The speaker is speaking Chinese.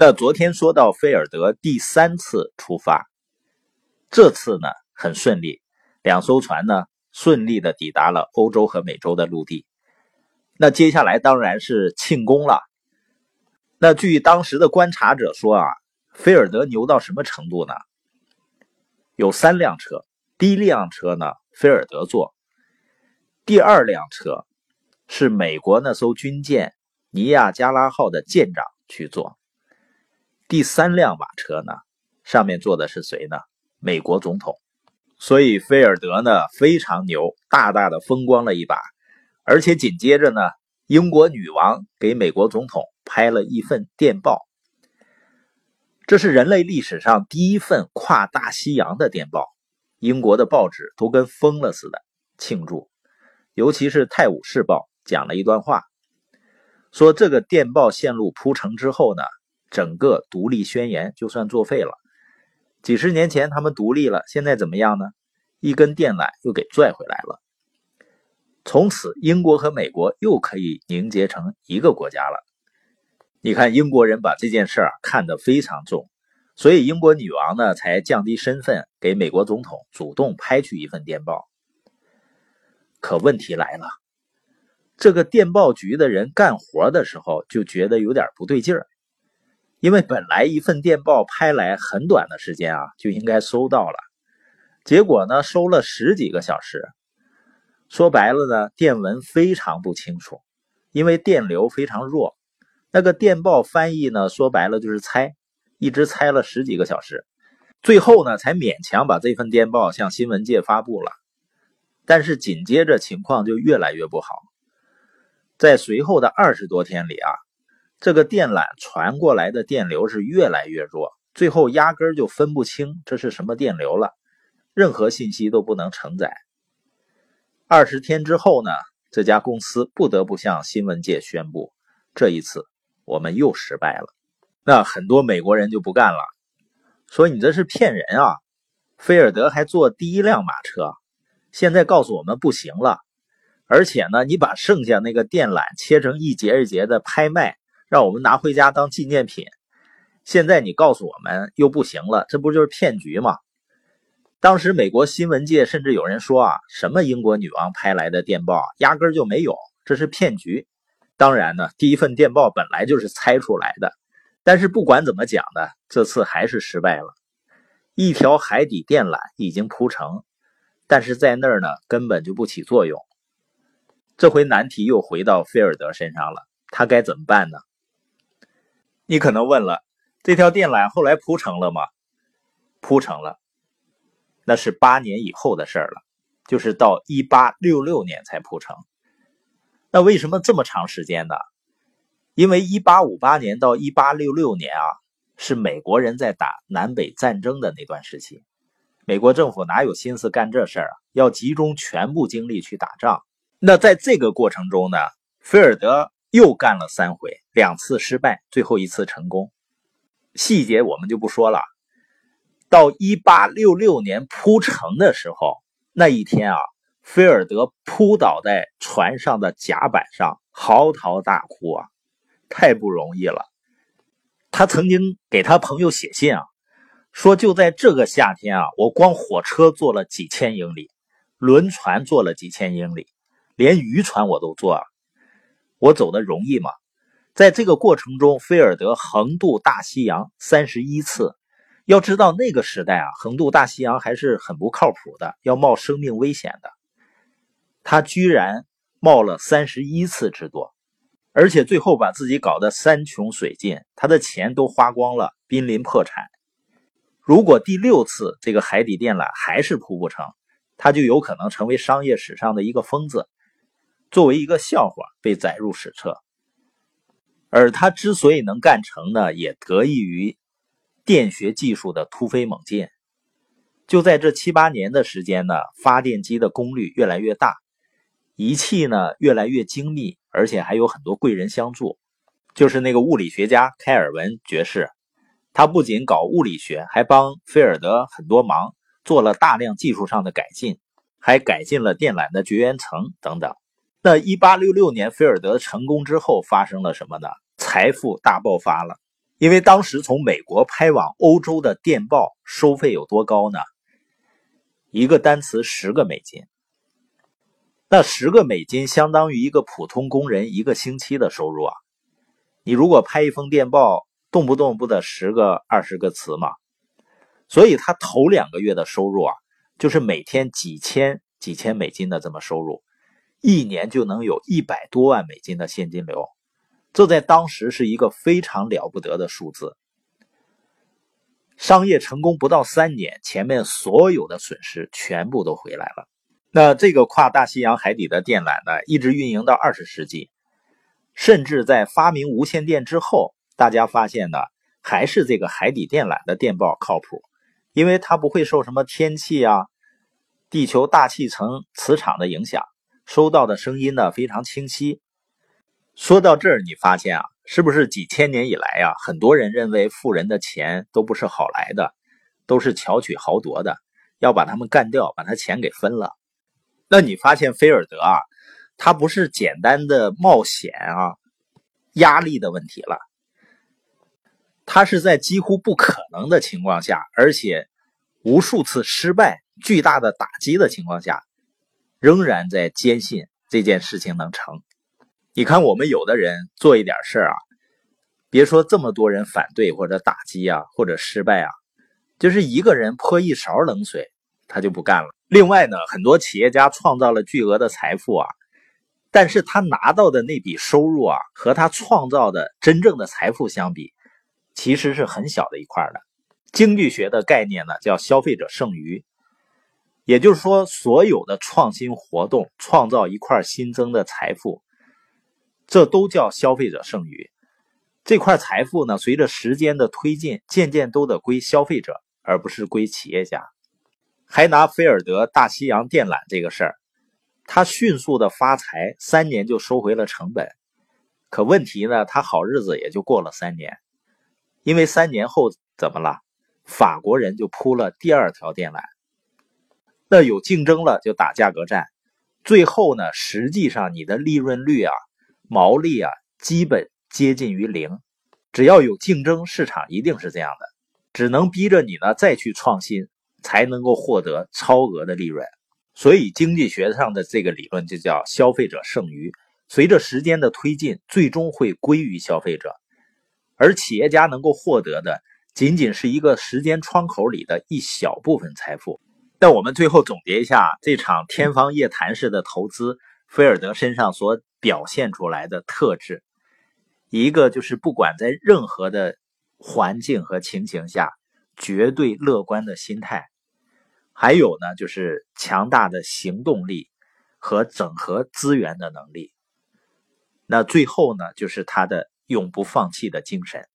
那昨天说到菲尔德第三次出发，这次呢很顺利，两艘船呢顺利的抵达了欧洲和美洲的陆地。那接下来当然是庆功了。那据当时的观察者说啊，菲尔德牛到什么程度呢？有三辆车，第一辆车呢菲尔德坐，第二辆车是美国那艘军舰尼亚加拉号的舰长去坐。第三辆马车呢，上面坐的是谁呢？美国总统。所以菲尔德呢非常牛，大大的风光了一把。而且紧接着呢，英国女王给美国总统拍了一份电报，这是人类历史上第一份跨大西洋的电报。英国的报纸都跟疯了似的庆祝，尤其是《泰晤士报》讲了一段话，说这个电报线路铺成之后呢。整个独立宣言就算作废了。几十年前他们独立了，现在怎么样呢？一根电缆又给拽回来了。从此，英国和美国又可以凝结成一个国家了。你看，英国人把这件事儿看得非常重，所以英国女王呢才降低身份，给美国总统主动拍去一份电报。可问题来了，这个电报局的人干活的时候就觉得有点不对劲儿。因为本来一份电报拍来很短的时间啊，就应该收到了，结果呢收了十几个小时。说白了呢，电文非常不清楚，因为电流非常弱。那个电报翻译呢，说白了就是猜，一直猜了十几个小时，最后呢才勉强把这份电报向新闻界发布了。但是紧接着情况就越来越不好，在随后的二十多天里啊。这个电缆传过来的电流是越来越弱，最后压根儿就分不清这是什么电流了，任何信息都不能承载。二十天之后呢，这家公司不得不向新闻界宣布，这一次我们又失败了。那很多美国人就不干了，说你这是骗人啊！菲尔德还坐第一辆马车，现在告诉我们不行了，而且呢，你把剩下那个电缆切成一节一节的拍卖。让我们拿回家当纪念品。现在你告诉我们又不行了，这不就是骗局吗？当时美国新闻界甚至有人说啊，什么英国女王拍来的电报压根就没有，这是骗局。当然呢，第一份电报本来就是猜出来的。但是不管怎么讲呢，这次还是失败了。一条海底电缆已经铺成，但是在那儿呢根本就不起作用。这回难题又回到菲尔德身上了，他该怎么办呢？你可能问了，这条电缆后来铺成了吗？铺成了，那是八年以后的事儿了，就是到一八六六年才铺成。那为什么这么长时间呢？因为一八五八年到一八六六年啊，是美国人在打南北战争的那段时期，美国政府哪有心思干这事儿啊？要集中全部精力去打仗。那在这个过程中呢，菲尔德。又干了三回，两次失败，最后一次成功。细节我们就不说了。到一八六六年铺成的时候，那一天啊，菲尔德扑倒在船上的甲板上，嚎啕大哭啊，太不容易了。他曾经给他朋友写信啊，说就在这个夏天啊，我光火车坐了几千英里，轮船坐了几千英里，连渔船我都坐了。我走的容易吗？在这个过程中，菲尔德横渡大西洋三十一次。要知道那个时代啊，横渡大西洋还是很不靠谱的，要冒生命危险的。他居然冒了三十一次之多，而且最后把自己搞得山穷水尽，他的钱都花光了，濒临破产。如果第六次这个海底电缆还是铺不成，他就有可能成为商业史上的一个疯子。作为一个笑话被载入史册，而他之所以能干成呢，也得益于电学技术的突飞猛进。就在这七八年的时间呢，发电机的功率越来越大，仪器呢越来越精密，而且还有很多贵人相助。就是那个物理学家开尔文爵士，他不仅搞物理学，还帮菲尔德很多忙，做了大量技术上的改进，还改进了电缆的绝缘层等等。那一八六六年菲尔德成功之后发生了什么呢？财富大爆发了，因为当时从美国拍往欧洲的电报收费有多高呢？一个单词十个美金，那十个美金相当于一个普通工人一个星期的收入啊！你如果拍一封电报，动不动不得十个、二十个词吗？所以他头两个月的收入啊，就是每天几千、几千美金的这么收入，一年就能有一百多万美金的现金流，这在当时是一个非常了不得的数字。商业成功不到三年，前面所有的损失全部都回来了。那这个跨大西洋海底的电缆呢，一直运营到二十世纪，甚至在发明无线电之后，大家发现呢，还是这个海底电缆的电报靠谱。因为它不会受什么天气啊、地球大气层磁场的影响，收到的声音呢非常清晰。说到这儿，你发现啊，是不是几千年以来啊，很多人认为富人的钱都不是好来的，都是巧取豪夺的，要把他们干掉，把他钱给分了。那你发现菲尔德啊，他不是简单的冒险啊、压力的问题了。他是在几乎不可能的情况下，而且无数次失败、巨大的打击的情况下，仍然在坚信这件事情能成。你看，我们有的人做一点事儿啊，别说这么多人反对或者打击啊，或者失败啊，就是一个人泼一勺冷水，他就不干了。另外呢，很多企业家创造了巨额的财富啊，但是他拿到的那笔收入啊，和他创造的真正的财富相比。其实是很小的一块的。经济学的概念呢，叫消费者剩余，也就是说，所有的创新活动创造一块新增的财富，这都叫消费者剩余。这块财富呢，随着时间的推进，渐渐都得归消费者，而不是归企业家。还拿菲尔德大西洋电缆这个事儿，他迅速的发财，三年就收回了成本。可问题呢，他好日子也就过了三年。因为三年后怎么了？法国人就铺了第二条电缆，那有竞争了就打价格战，最后呢，实际上你的利润率啊、毛利啊，基本接近于零。只要有竞争，市场一定是这样的，只能逼着你呢再去创新，才能够获得超额的利润。所以经济学上的这个理论就叫消费者剩余，随着时间的推进，最终会归于消费者。而企业家能够获得的，仅仅是一个时间窗口里的一小部分财富。但我们最后总结一下这场天方夜谭式的投资，菲尔德身上所表现出来的特质，一个就是不管在任何的环境和情形下，绝对乐观的心态；还有呢，就是强大的行动力和整合资源的能力。那最后呢，就是他的。永不放弃的精神。